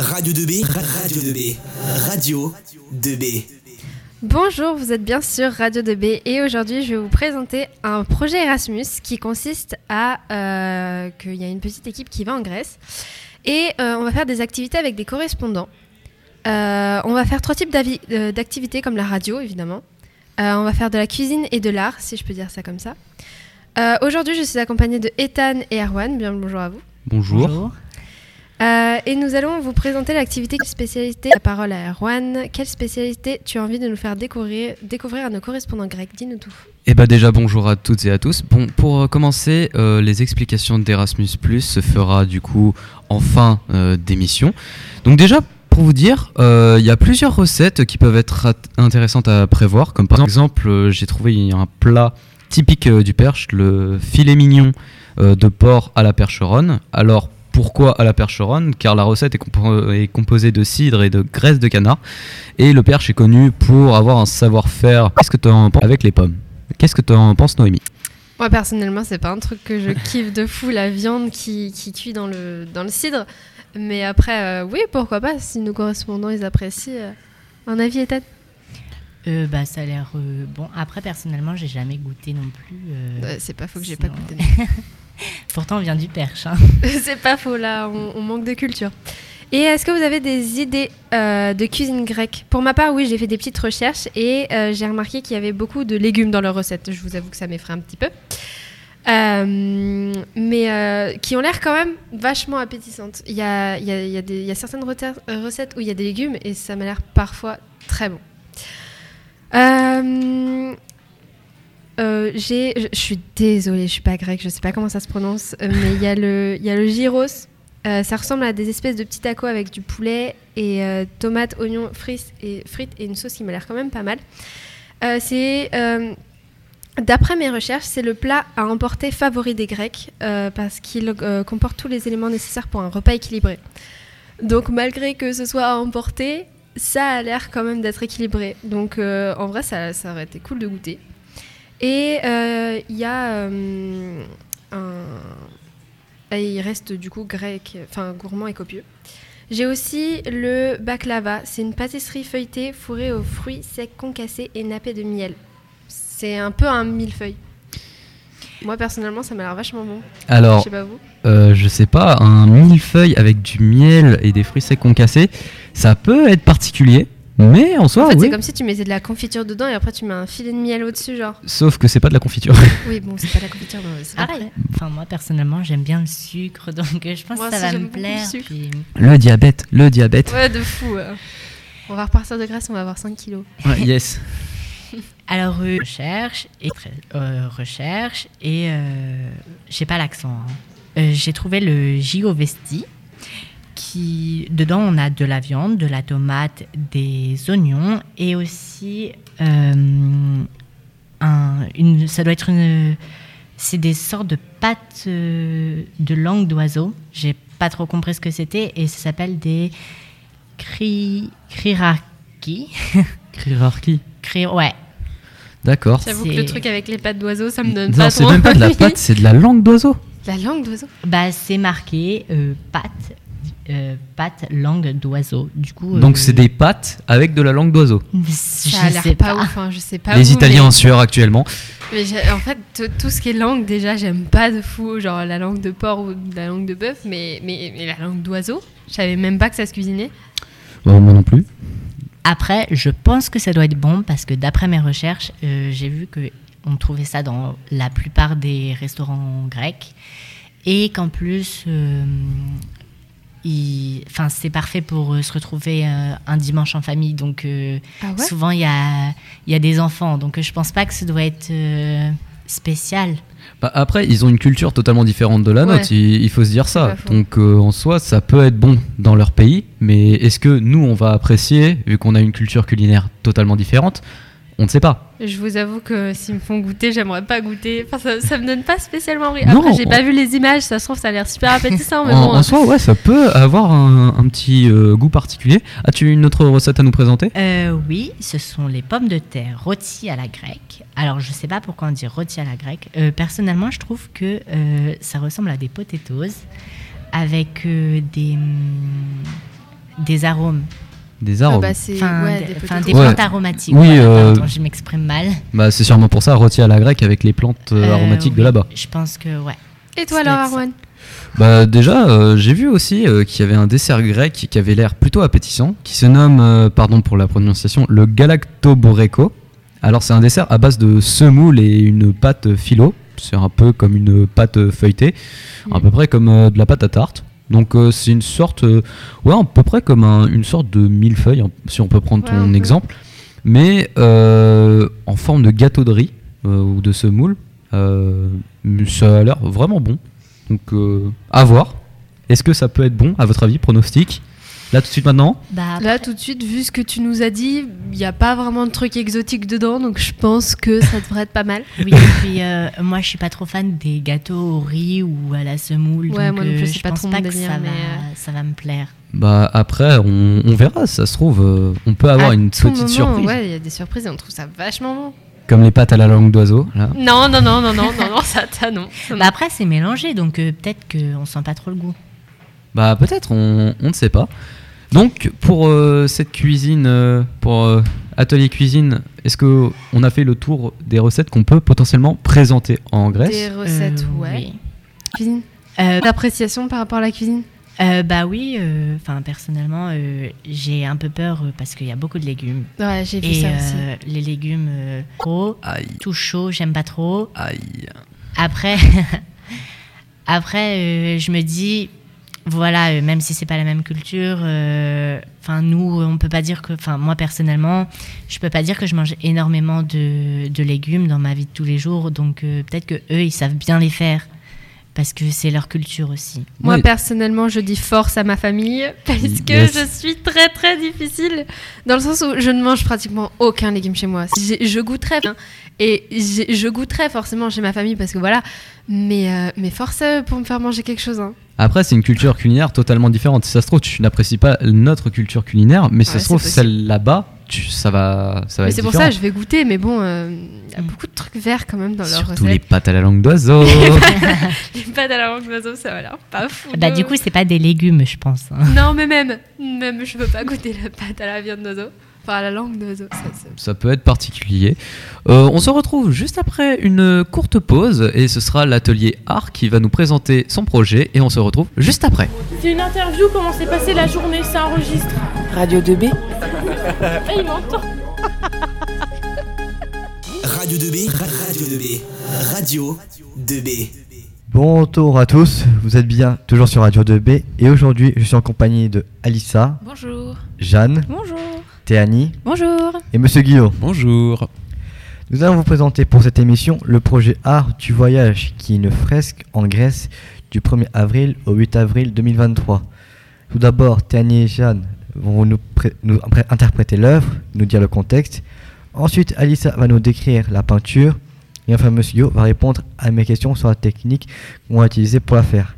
Radio 2B, Radio 2B, Radio 2B. Bonjour, vous êtes bien sur Radio 2B et aujourd'hui je vais vous présenter un projet Erasmus qui consiste à euh, qu'il y a une petite équipe qui va en Grèce et euh, on va faire des activités avec des correspondants. Euh, on va faire trois types euh, d'activités comme la radio évidemment. Euh, on va faire de la cuisine et de l'art si je peux dire ça comme ça. Euh, aujourd'hui je suis accompagnée de Ethan et Erwan, bien le bonjour à vous. Bonjour. Euh, et nous allons vous présenter l'activité spécialité. La parole à Erwan. Quelle spécialité tu as envie de nous faire découvrir, à nos correspondants grecs? Dis-nous tout. Eh bah déjà bonjour à toutes et à tous. Bon, pour euh, commencer, euh, les explications d'Erasmus se fera du coup en fin d'émission. Donc déjà pour vous dire, il y a plusieurs recettes qui peuvent être intéressantes à prévoir. Comme par exemple, j'ai trouvé un plat typique du Perche, le filet mignon de porc à la percheronne. Alors pourquoi à la percheronne Car la recette est, compo- est composée de cidre et de graisse de canard. Et le Perche est connu pour avoir un savoir-faire. Qu'est-ce que tu en penses avec les pommes? Qu'est-ce que tu en penses, Noémie? Moi personnellement, c'est pas un truc que je kiffe de fou, la viande qui, qui cuit dans le, dans le cidre. Mais après, euh, oui, pourquoi pas, si nos correspondants ils apprécient. euh, un avis, Ethan Euh, bah, ça a l'air euh, bon. Après, personnellement, j'ai jamais goûté non plus. euh, Euh, C'est pas faux que j'ai pas goûté. Pourtant, on vient du Perche. hein. c'est pas faux là, on, manque de culture. Et est-ce que vous avez des idées euh, de cuisine grecque? Pour ma part, oui, j'ai fait des petites recherches et euh, j'ai remarqué qu'il y avait beaucoup de légumes dans leurs recettes. Je vous avoue que ça m'effraie un petit peu. Euh, mais qui ont l'air quand même vachement appétissantes. Il y a, y a- y a certaines recettes où il y a des légumes et ça m'a l'air parfois très bon. Euh, euh, je, suis désolée, je suis pas grecque, je sais pas comment ça se prononce, euh, mais il y a le, il y a le gyros. Euh, ça ressemble à des espèces de petits tacos avec du poulet et tomates, oignons, frites et, une sauce qui m'a l'air quand même pas mal. C'est, d'après mes recherches, c'est le plat à emporter favori des Grecs parce qu'il comporte tous les éléments nécessaires pour un repas équilibré. Donc malgré que ce soit à emporter, ça a l'air quand même d'être équilibré. Donc en vrai, ça aurait été cool de goûter. Et euh, il y a euh, un... et il reste du coup grec, enfin gourmand et copieux. J'ai aussi le baklava. C'est une pâtisserie feuilletée fourrée aux fruits secs concassés et nappés de miel. C'est un peu un millefeuille. Moi personnellement, ça m'a l'air vachement bon. Je Alors, sais pas vous. euh, je sais pas, un millefeuille avec du miel et des fruits secs concassés, ça peut être particulier, mais en soi, en fait, oui. c'est comme si tu mettais de la confiture dedans et après tu mets un filet de miel au-dessus, genre. Sauf que c'est pas de la confiture. Oui, bon, c'est pas de la confiture, mais c'est pareil. Après, enfin, moi, personnellement, j'aime bien le sucre, donc euh, je pense Moi que ça aussi, va me le plaire. sucre. puis- Le diabète, le diabète. Ouais, de fou. euh. On va repartir de Grèce, on va avoir 5 kilos. Ouais, yes. Alors, euh, recherche et euh, recherche et euh, j'ai pas l'accent. hein. Euh, j'ai trouvé le Gigovesti qui dedans on a de la viande, de la tomate, des oignons et aussi euh, un, une, ça doit être une c'est des sortes de pâtes euh, de langue d'oiseau. J'ai pas trop compris ce que c'était et ça s'appelle des cri criraki. Krirarki. Cri ouais, D'accord. J'avoue que le truc avec les pattes d'oiseau, ça me donne Non, pas c'est même pas de la pâte, c'est de la langue d'oiseau. La langue d'oiseau Bah, c'est marqué euh, pâte, euh, pâte, langue d'oiseau. Du coup. Donc euh, c'est des pâtes avec de la langue d'oiseau. Je Ça a l'air sais pas pas. ouf, hein, je sais pas Les vous, Italiens en sueur actuellement. Mais en fait, tout ce qui est langue, déjà, j'aime pas de fou. Genre la langue de porc ou la langue de bœuf, mais, mais, mais la langue d'oiseau, je savais même pas que ça se cuisinait. Euh, moi non plus. Après, je pense que ça doit être bon parce que d'après mes recherches, euh, j'ai vu que on trouvait ça dans la plupart des restaurants grecs et qu'en plus, euh, enfin, c'est parfait pour euh, se retrouver euh, un dimanche en famille. Donc, euh, Ah ouais? souvent, il y a, il y a des enfants. Donc, euh, je pense pas que ça doit être euh, spécial. Bah, après, ils ont une culture totalement différente de la Ouais. nôtre, il, il faut se dire ça. Donc euh, en soi, ça peut être bon dans leur pays, mais est-ce que nous, on va apprécier, vu qu'on a une culture culinaire totalement différente? On ne sait pas. Je vous avoue que s'ils me font goûter, j'aimerais pas goûter. Enfin, ça, ça me donne pas spécialement envie. Après, j'ai on- pas vu les images, ça se trouve, ça a l'air super appétissant, mais en, bon. en soi, ouais, ça peut avoir un, un petit euh, goût particulier. As-tu une autre recette à nous présenter? Euh, oui, ce sont les pommes de terre rôties à la grecque. Alors, je sais pas pourquoi on dit rôties à la grecque. Euh, personnellement, je trouve que euh, ça ressemble à des potatoes avec euh, des, hum, des arômes. Des Ah arômes. bah, c'est Enfin, ouais, des, des enfin, potato des Ouais. plantes aromatiques. Oui, voilà, euh, pardon, je m'exprime mal. Bah, c'est sûrement pour ça, rôti à la grecque avec les plantes euh, Euh, aromatiques de là-bas. Je pense que, ouais. Et toi alors. Arwan? Bah déjà, euh, j'ai vu aussi euh, qu'il y avait un dessert grec qui avait l'air plutôt appétissant, qui se nomme, euh, pardon pour la prononciation, le galactoboreko. Alors c'est un dessert à base de semoule et une pâte philo. C'est un peu comme une pâte feuilletée, à Mm. peu près comme euh, de la pâte à tarte. Donc euh, c'est une sorte, euh, ouais, à peu près comme un- une sorte de millefeuille, hein, si on peut prendre Ouais, ton exemple, mais euh, en forme de gâteau de riz ou de semoule. Ça a l'air vraiment bon. Donc euh, à voir. Est-ce que ça peut être bon à votre avis, pronostic? Là tout de suite maintenant Bah, Là, tout de suite, vu ce que tu nous as dit, il n'y a pas vraiment de trucs exotiques dedans, donc je pense que ça devrait être pas mal. Oui, et puis euh, moi je suis pas trop fan des gâteaux au riz ou à la semoule. Ouais, donc, moi non plus, euh, je pas pense trop pas que ça, mais, va, euh, ça va me plaire. Bah après, on, on verra. Ça se trouve, euh, on peut avoir À une tout petite moment, surprise, Ouais, il y a des surprises et on trouve ça vachement bon. comme les pâtes à la langue d'oiseau. Là. Non, non, non, non, non, non, non, ça, ça non. Ça, non. Bah, après c'est mélangé, donc euh, peut-être qu'on sent pas trop le goût. Bah peut-être, on, on ne sait pas. Donc pour euh, cette cuisine, euh, pour euh, atelier cuisine, est-ce que on a fait le tour des recettes qu'on peut potentiellement présenter en Grèce? Des recettes, Euh, ouais. oui. Cuisine? Euh, D'appréciation par rapport à la cuisine? Euh, bah oui, euh, enfin personnellement euh, j'ai un peu peur euh, parce qu'il y a beaucoup de légumes. Ouais, j'ai vu ça aussi. les légumes euh, trop, Aïe, tout chaud, j'aime pas trop. aïe. Après, après euh, je me dis, voilà, euh, même si c'est pas la même culture, euh, enfin nous, on peut pas dire que, enfin moi personnellement, je peux pas dire que je mange énormément de, de légumes dans ma vie de tous les jours, donc euh, peut-être que eux ils savent bien les faire parce que c'est leur culture aussi. Moi, personnellement, je dis force à ma famille parce que Yes. je suis très très difficile dans le sens où je ne mange pratiquement aucun légume chez moi. J'ai- Je goûterais hein, et je goûterais forcément chez ma famille parce que voilà, mais, euh, mais force pour me faire manger quelque chose. hein. Après, c'est une culture culinaire totalement différente. Si ça se trouve, tu n'apprécies pas notre culture culinaire, mais si ça se trouve, possible. celle là-bas, tu, ça va, ça va Mais être c'est pour ça que je vais goûter, mais bon, euh, il y a Mm. beaucoup de trucs verts quand même dans leur Surtout les recette. pâtes à la langue d'oiseau. Les pâtes à la langue d'oiseau, ça va l'air pas fou. Bah du coup c'est pas des légumes je pense. hein. Non, mais même, même, je veux pas goûter la pâte à la viande d'oiseau. Enfin, la langue d'oiseau. ça, peut être particulier. Euh, on se retrouve juste après une courte pause et ce sera l'atelier art qui va nous présenter son projet et on se retrouve juste après. C'est une interview, comment s'est passée la journée, ça enregistre. Radio 2B. Eh, il m'entend. Radio 2B, Radio 2B, Radio 2B. Bonjour à tous, vous êtes bien toujours sur Radio 2B et aujourd'hui je suis en compagnie de Alissa, Bonjour. Jeanne, Bonjour. Théanie Bonjour. et Monsieur Guillaume. Bonjour. Nous allons vous présenter pour cette émission le projet Art du voyage qui est une fresque en Grèce du 1er avril au 8 avril 2023. Tout d'abord, Théanie et Jeanne vont nous, interpréter l'œuvre, nous dire le contexte. Ensuite, Alissa va nous décrire la peinture et enfin Monsieur Guillaume va répondre à mes questions sur la technique qu'on va utiliser pour la faire.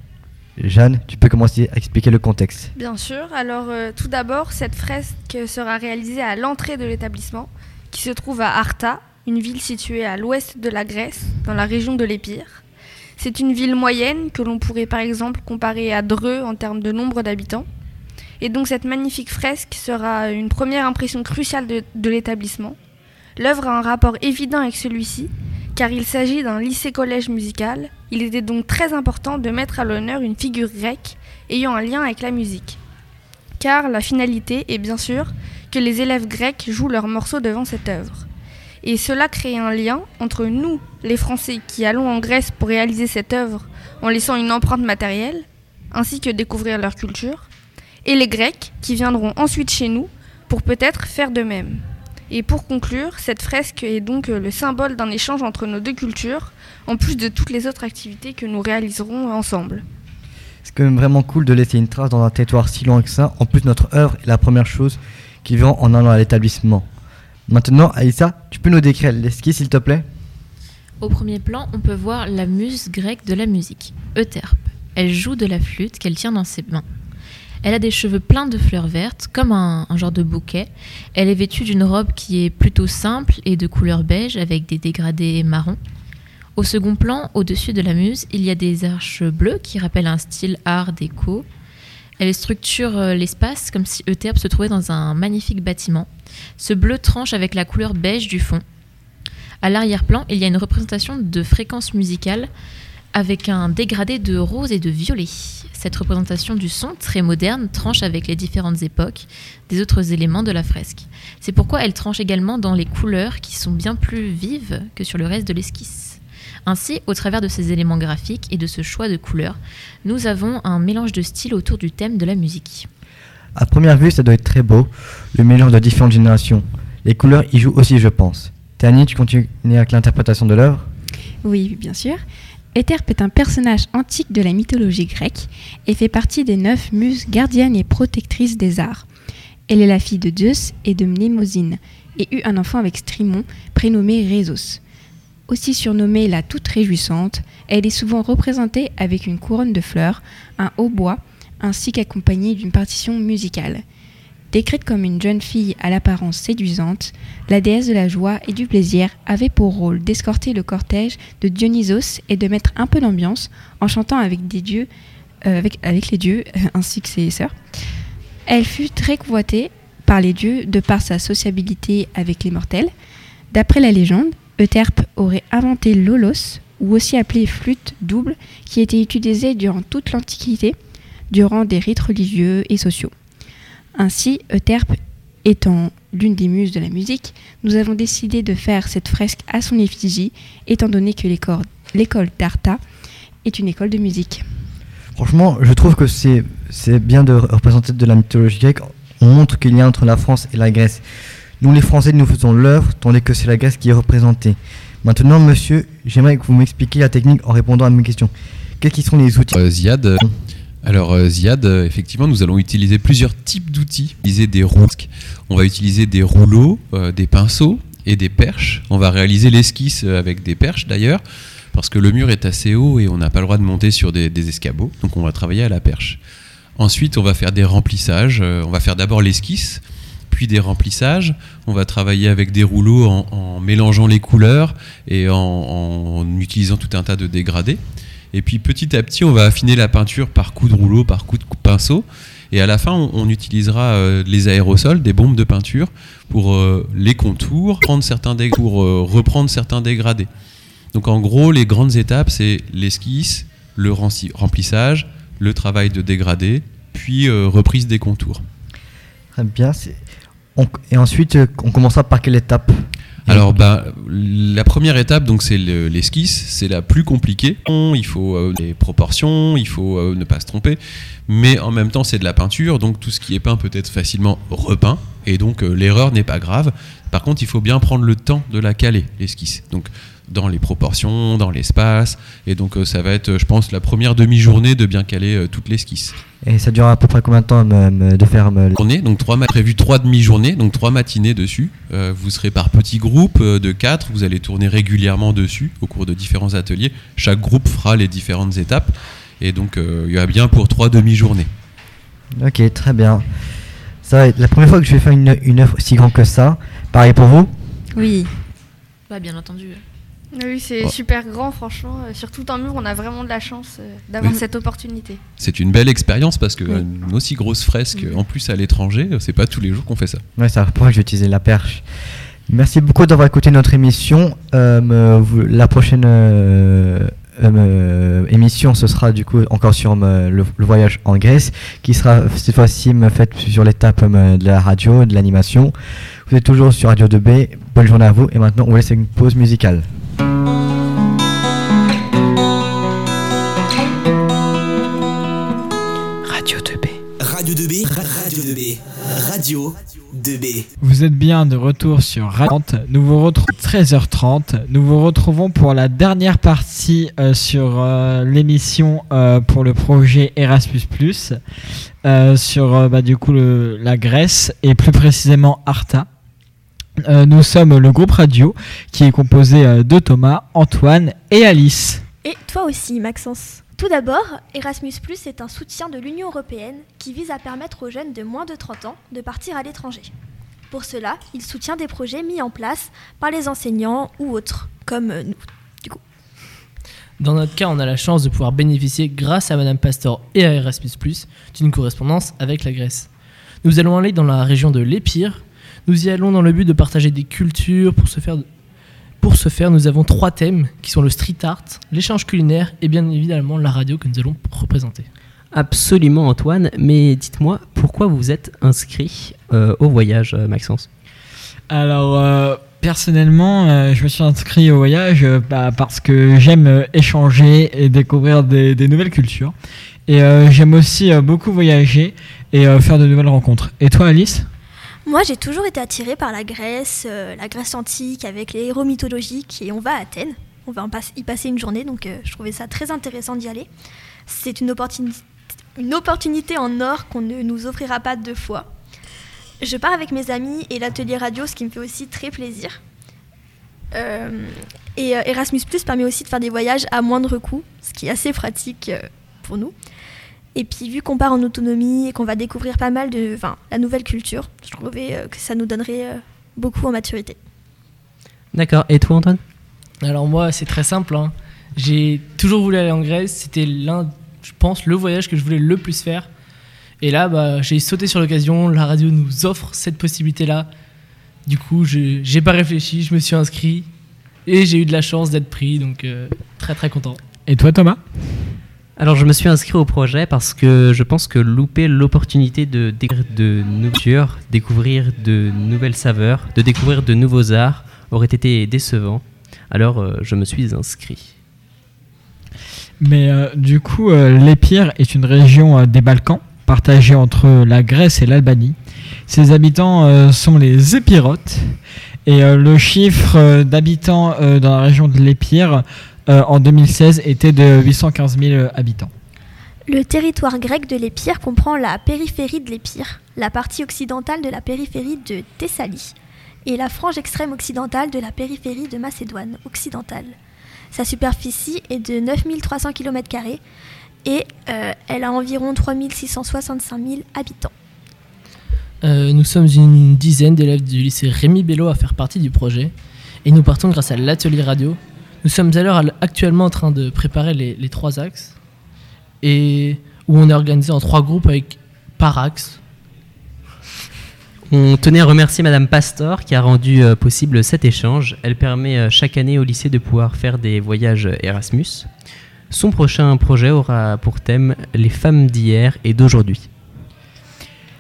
Jeanne, tu peux commencer à expliquer le contexte. Bien sûr. Alors, euh, tout d'abord, cette fresque sera réalisée à l'entrée de l'établissement, qui se trouve à Arta, une ville située à l'ouest de la Grèce, dans la région de l'Épire. C'est une ville moyenne que l'on pourrait par exemple comparer à Dreux en termes de nombre d'habitants. Et donc, cette magnifique fresque sera une première impression cruciale de, de l'établissement. L'œuvre a un rapport évident avec celui-ci, car il s'agit d'un lycée-collège musical. Il était donc très important de mettre à l'honneur une figure grecque ayant un lien avec la musique. Car la finalité est bien sûr que les élèves grecs jouent leurs morceaux devant cette œuvre. Et cela crée un lien entre nous, les Français, qui allons en Grèce pour réaliser cette œuvre en laissant une empreinte matérielle, ainsi que découvrir leur culture, et les Grecs, qui viendront ensuite chez nous pour peut-être faire de même. Et pour conclure, cette fresque est donc euh, le symbole d'un échange entre nos deux cultures, en plus de toutes les autres activités que nous réaliserons ensemble. C'est quand même vraiment cool de laisser une trace dans un territoire si loin que ça. En plus, notre œuvre est la première chose qui verront en allant à l'établissement. Maintenant, Aïssa, tu peux nous décrire l'esquisse, s'il te plaît? Au premier plan, on peut voir la muse grecque de la musique, Euterpe. Elle joue de la flûte qu'elle tient dans ses mains. Elle a des cheveux pleins de fleurs vertes, comme un, genre de bouquet. Elle est vêtue d'une robe qui est plutôt simple et de couleur beige avec des dégradés marrons. Au second plan, au-dessus de la muse, il y a des arches bleues qui rappellent un style art déco. Elle structure euh, l'espace comme si Euterpe se trouvait dans un magnifique bâtiment. Ce bleu tranche avec la couleur beige du fond. À l'arrière-plan, il y a une représentation de fréquences musicales avec un dégradé de rose et de violet. Cette représentation du son, très moderne, tranche avec les différentes époques des autres éléments de la fresque. C'est pourquoi elle tranche également dans les couleurs qui sont bien plus vives que sur le reste de l'esquisse. Ainsi, au travers de ces éléments graphiques et de ce choix de couleurs, nous avons un mélange de styles autour du thème de la musique. À première vue, ça doit être très beau, le mélange de différentes générations. Les couleurs y jouent aussi, je pense. Tani, tu continues avec l'interprétation de l'œuvre? Oui, bien sûr. Étherpe est un personnage antique de la mythologie grecque et fait partie des neuf muses gardiennes et protectrices des arts. Elle est la fille de Zeus et de Mnémosyne et eut un enfant avec Strimon, prénommé Rhésos. Aussi surnommée la toute réjouissante, elle est souvent représentée avec une couronne de fleurs, un hautbois, ainsi qu'accompagnée d'une partition musicale. Décrite comme une jeune fille à l'apparence séduisante, la déesse de la joie et du plaisir avait pour rôle d'escorter le cortège de Dionysos et de mettre un peu d'ambiance en chantant avec euh, les dieux ainsi que ses sœurs. Elle fut très convoitée par les dieux de par sa sociabilité avec les mortels. D'après la légende, Euterpe aurait inventé l'olos, ou aussi appelé flûte double, qui était utilisée durant toute l'Antiquité, durant des rites religieux et sociaux. Ainsi, Euterpe étant l'une des muses de la musique, nous avons décidé de faire cette fresque à son effigie, étant donné que l'école l'école d'Arta est une école de musique. Franchement, je trouve que c'est bien de représenter de la mythologie grecque. On montre qu'il y a entre la France et la Grèce. Nous, les Français, nous faisons l'œuvre, tandis que c'est la Grèce qui est représentée. Maintenant, monsieur, j'aimerais que vous m'expliquiez la technique en répondant à mes questions. Quels qui sont les outils? Euh, Ziad, euh, alors euh, Ziad, euh, effectivement, nous allons utiliser plusieurs types d'outils. Utiliser des rouleaux. On va utiliser des rouleaux, euh, des pinceaux et des perches. On va réaliser l'esquisse avec des perches d'ailleurs, parce que le mur est assez haut et on n'a pas le droit de monter sur des, escabeaux. Donc on va travailler à la perche. Ensuite, on va faire des remplissages. On va faire d'abord l'esquisse, puis des remplissages. On va travailler avec des rouleaux en, mélangeant les couleurs et en utilisant tout un tas de dégradés. Et puis petit à petit, on va affiner la peinture par coup de rouleau, par coup de pinceau. Et à la fin, on, utilisera euh, les aérosols, des bombes de peinture, pour euh, les contours, prendre certains pour euh, reprendre certains dégradés. Donc en gros, les grandes étapes, c'est l'esquisse, le remplissage, le travail de dégradé, puis reprise des contours. Très bien. et ensuite, on commencera par quelle étape? Alors, bah, la première étape, donc, c'est le- l'esquisse. C'est la plus compliquée. Il faut euh, les proportions, il faut euh, ne pas se tromper. Mais en même temps, c'est de la peinture, donc tout ce qui est peint peut être facilement repeint. Et donc, euh, l'erreur n'est pas grave. Par contre, il faut bien prendre le temps de la caler, l'esquisse. Donc, dans les proportions, dans l'espace. Et donc, euh, ça va être, euh, je pense, la première demi-journée de bien caler euh, toute l'esquisse. Et ça dure à peu près combien de temps de faire me- journée, donc trois prévu trois demi-journées, donc trois matinées dessus. Euh, vous serez par petits groupes de quatre, vous allez tourner régulièrement dessus au cours de différents ateliers. Chaque groupe fera les différentes étapes. Et donc euh, il y a bien pour trois demi-journées. Ok, très bien. Ça va être la première fois que je vais faire une, une œuvre si grande que ça. Pareil pour vous? Oui. Bah, bien entendu. Oui, c'est super grand, franchement. Euh, Sur tout un mur, on a vraiment de la chance euh, d'avoir Oui. cette opportunité. C'est une belle expérience parce que Oui. euh, une aussi grosse fresque, en plus à l'étranger, c'est pas tous les jours qu'on fait ça. Ouais, première fois que utiliser la perche? Merci beaucoup d'avoir écouté notre émission. Euh, vous- la prochaine euh, euh, émission, ce sera du coup encore sur le, le voyage en Grèce, qui sera cette fois-ci faite sur l'étape de la radio, de l'animation. Vous êtes toujours sur Radio 2B. Bonne journée à vous. Et maintenant, on vous laisse une pause musicale. Radio 2B. Radio 2B. Radio 2B. Vous êtes bien de retour sur Radio 30. Nous vous retrouvons 13h30. Nous vous retrouvons pour la dernière partie euh, sur euh, l'émission euh, pour le projet Erasmus+, euh, sur euh, bah, du coup le- la Grèce et plus précisément Arta. Euh, nous sommes le groupe radio qui est composé euh, de Thomas, Antoine et Alice. Et toi aussi, Maxence. Tout d'abord, Erasmus est un soutien de l'Union européenne qui vise à permettre aux jeunes de moins de 30 ans de partir à l'étranger. Pour cela, il soutient des projets mis en place par les enseignants ou autres, comme euh, nous. Dans notre cas, on a la chance de pouvoir bénéficier, grâce à Madame Pastor et à Erasmus, d'une correspondance avec la Grèce. Nous allons aller dans la région de l'Épire. Nous y allons dans le but de partager des cultures. Pour ce faire, pour ce faire nous avons trois thèmes qui sont le street art, l'échange culinaire et bien évidemment la radio que nous allons représenter. Absolument Antoine, mais dites-moi pourquoi vous êtes inscrit euh, au voyage euh, Maxence? Alors euh, personnellement, euh, je me suis inscrit au voyage euh, bah, parce que j'aime euh, échanger et découvrir des, des nouvelles cultures. Et euh, j'aime aussi euh, beaucoup voyager et euh, faire de nouvelles rencontres. Et toi Alice? Moi, j'ai toujours été attirée par la Grèce, euh, la Grèce antique, avec les héros mythologiques, et on va à Athènes. On va y passer une journée, donc euh, je trouvais ça très intéressant d'y aller. C'est une, opportuni- une opportunité en or qu'on ne nous offrira pas deux fois. Je pars avec mes amis et l'atelier radio, ce qui me fait aussi très plaisir. Euh, et Erasmus Plus permet aussi de faire des voyages à moindre coût, ce qui est assez pratique pour nous. Et puis vu qu'on part en autonomie et qu'on va découvrir pas mal de, enfin, la nouvelle culture, je trouvais euh, que ça nous donnerait euh, beaucoup en maturité. D'accord, et toi Antoine? Alors moi, c'est très simple. hein. J'ai toujours voulu aller en Grèce. C'était l'un, je pense, le voyage que je voulais le plus faire. Et là, bah, j'ai sauté sur l'occasion. La radio nous offre cette possibilité-là. Du coup, je j'ai pas réfléchi, je me suis inscrit et j'ai eu de la chance d'être pris. Donc euh, très très content. Et toi Thomas? Alors je me suis inscrit au projet parce que je pense que louper l'opportunité de découvrir de nourriture, découvrir de nouvelles saveurs, de découvrir de nouveaux arts aurait été décevant. Alors euh, je me suis inscrit. Mais euh, du coup, euh, l'Épire est une région des Balkans, partagée entre la Grèce et l'Albanie. Ses habitants sont les Épirotes. Et le chiffre d'habitants dans la région de l'Épire euh, en 2016 était de 815 000 habitants. Le territoire grec de l'Épire comprend la périphérie de l'Épire, la partie occidentale de la périphérie de Thessalie et la frange extrême occidentale de la périphérie de Macédoine occidentale. Sa superficie est de 9300 km et euh, elle a environ 3665 000 habitants. Euh, nous sommes une dizaine d'élèves du lycée Rémi Bello à faire partie du projet et nous partons grâce à l'atelier radio. Nous sommes alors actuellement en train de préparer les, les trois axes et où on est organisé en trois groupes avec par axe. On tenait à remercier Madame Pastor qui a rendu euh, possible cet échange. Elle permet euh, chaque année au lycée de pouvoir faire des voyages Erasmus. Son prochain projet aura pour thème les femmes d'hier et d'aujourd'hui.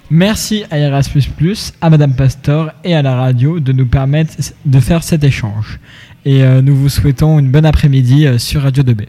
Merci à Erasmus, à Madame Pastor et à la radio de nous permettre de faire cet échange. Et euh, nous vous souhaitons une bonne après-midi euh, sur Radio 2B.